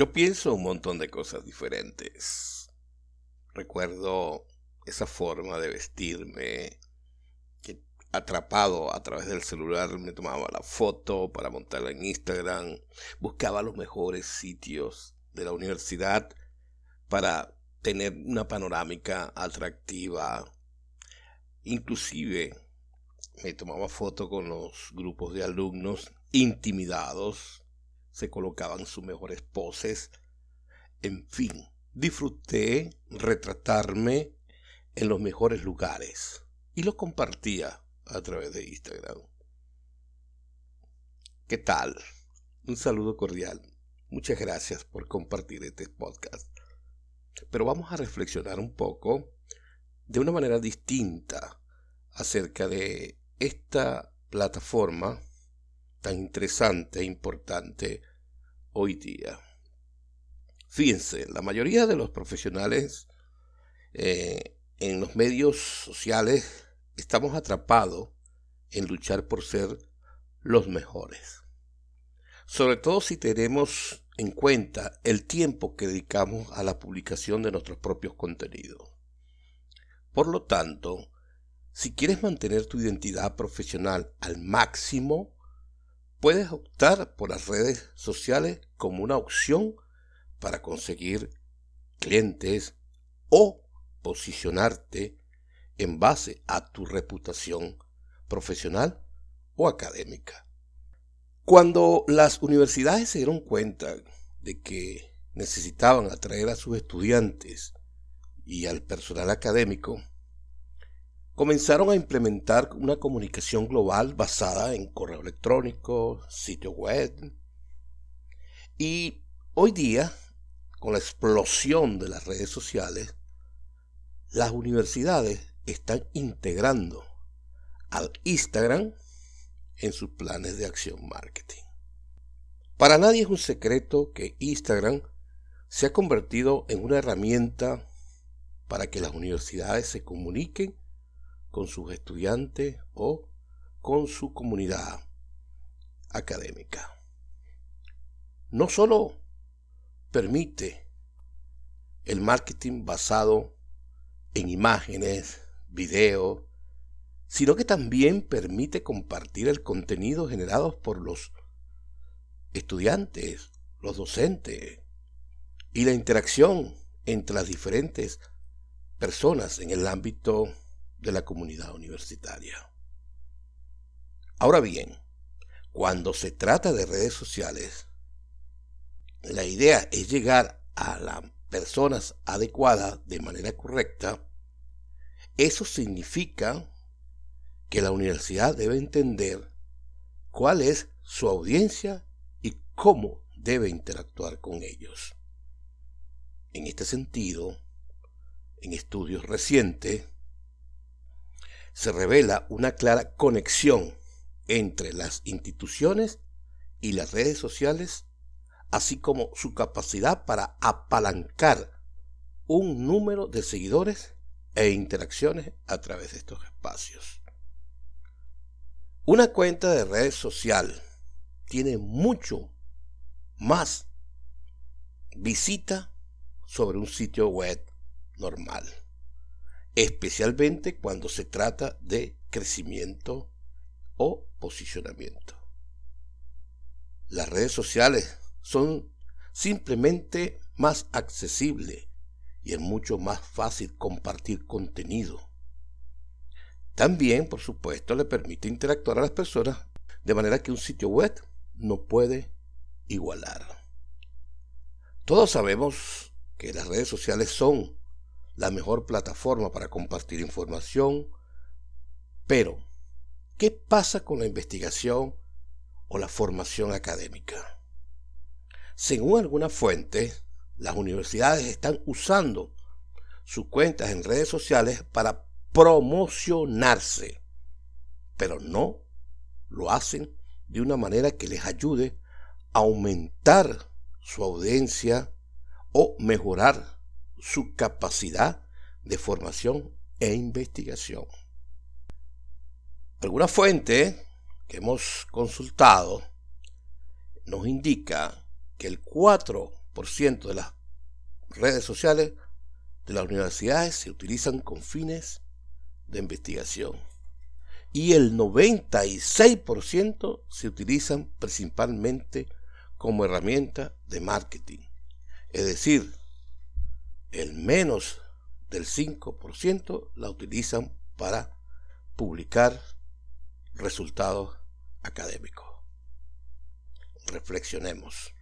Yo pienso un montón de cosas diferentes. Recuerdo esa forma de vestirme que atrapado a través del celular me tomaba la foto para montarla en Instagram, buscaba los mejores sitios de la universidad para tener una panorámica atractiva. Inclusive me tomaba foto con los grupos de alumnos intimidados, se colocaban sus mejores poses, en fin, disfruté retratarme en los mejores lugares y lo compartía a través de Instagram. ¿Qué tal? Un saludo cordial. Muchas gracias por compartir este podcast. Pero vamos a reflexionar un poco de una manera distinta acerca de esta plataforma tan interesante e importante hoy día. Fíjense, la mayoría de los profesionales eh, en los medios sociales estamos atrapados en luchar por ser los mejores. Sobre todo si tenemos en cuenta el tiempo que dedicamos a la publicación de nuestros propios contenidos. Por lo tanto, si quieres mantener tu identidad profesional al máximo, puedes optar por las redes sociales como una opción para conseguir clientes o posicionarte en base a tu reputación profesional o académica. Cuando las universidades se dieron cuenta de que necesitaban atraer a sus estudiantes y al personal académico, comenzaron a implementar una comunicación global basada en correo electrónico, sitio web. Y hoy día, con la explosión de las redes sociales, las universidades están integrando al Instagram en sus planes de acción marketing. Para nadie es un secreto que Instagram se ha convertido en una herramienta para que las universidades se comuniquen con sus estudiantes o con su comunidad académica. No solo permite el marketing basado en imágenes, video, sino que también permite compartir el contenido generado por los estudiantes, los docentes y la interacción entre las diferentes personas en el ámbito de la comunidad universitaria. Ahora bien, cuando se trata de redes sociales, la idea es llegar a las personas adecuadas de manera correcta. Eso significa que la universidad debe entender cuál es su audiencia y cómo debe interactuar con ellos. En este sentido, en estudios recientes, se revela una clara conexión entre las instituciones y las redes sociales, así como su capacidad para apalancar un número de seguidores e interacciones a través de estos espacios. Una cuenta de red social tiene mucho más visita sobre un sitio web normal especialmente cuando se trata de crecimiento o posicionamiento. Las redes sociales son simplemente más accesibles y es mucho más fácil compartir contenido. También, por supuesto, le permite interactuar a las personas de manera que un sitio web no puede igualar. Todos sabemos que las redes sociales son la mejor plataforma para compartir información, pero ¿qué pasa con la investigación o la formación académica? Según algunas fuentes, las universidades están usando sus cuentas en redes sociales para promocionarse, pero no lo hacen de una manera que les ayude a aumentar su audiencia o mejorar su capacidad de formación e investigación. Alguna fuente que hemos consultado nos indica que el 4 5% de las redes sociales de las universidades se utilizan con fines de investigación y el 96% se utilizan principalmente como herramienta de marketing. Es decir, el menos del 5% la utilizan para publicar resultados académicos. Reflexionemos.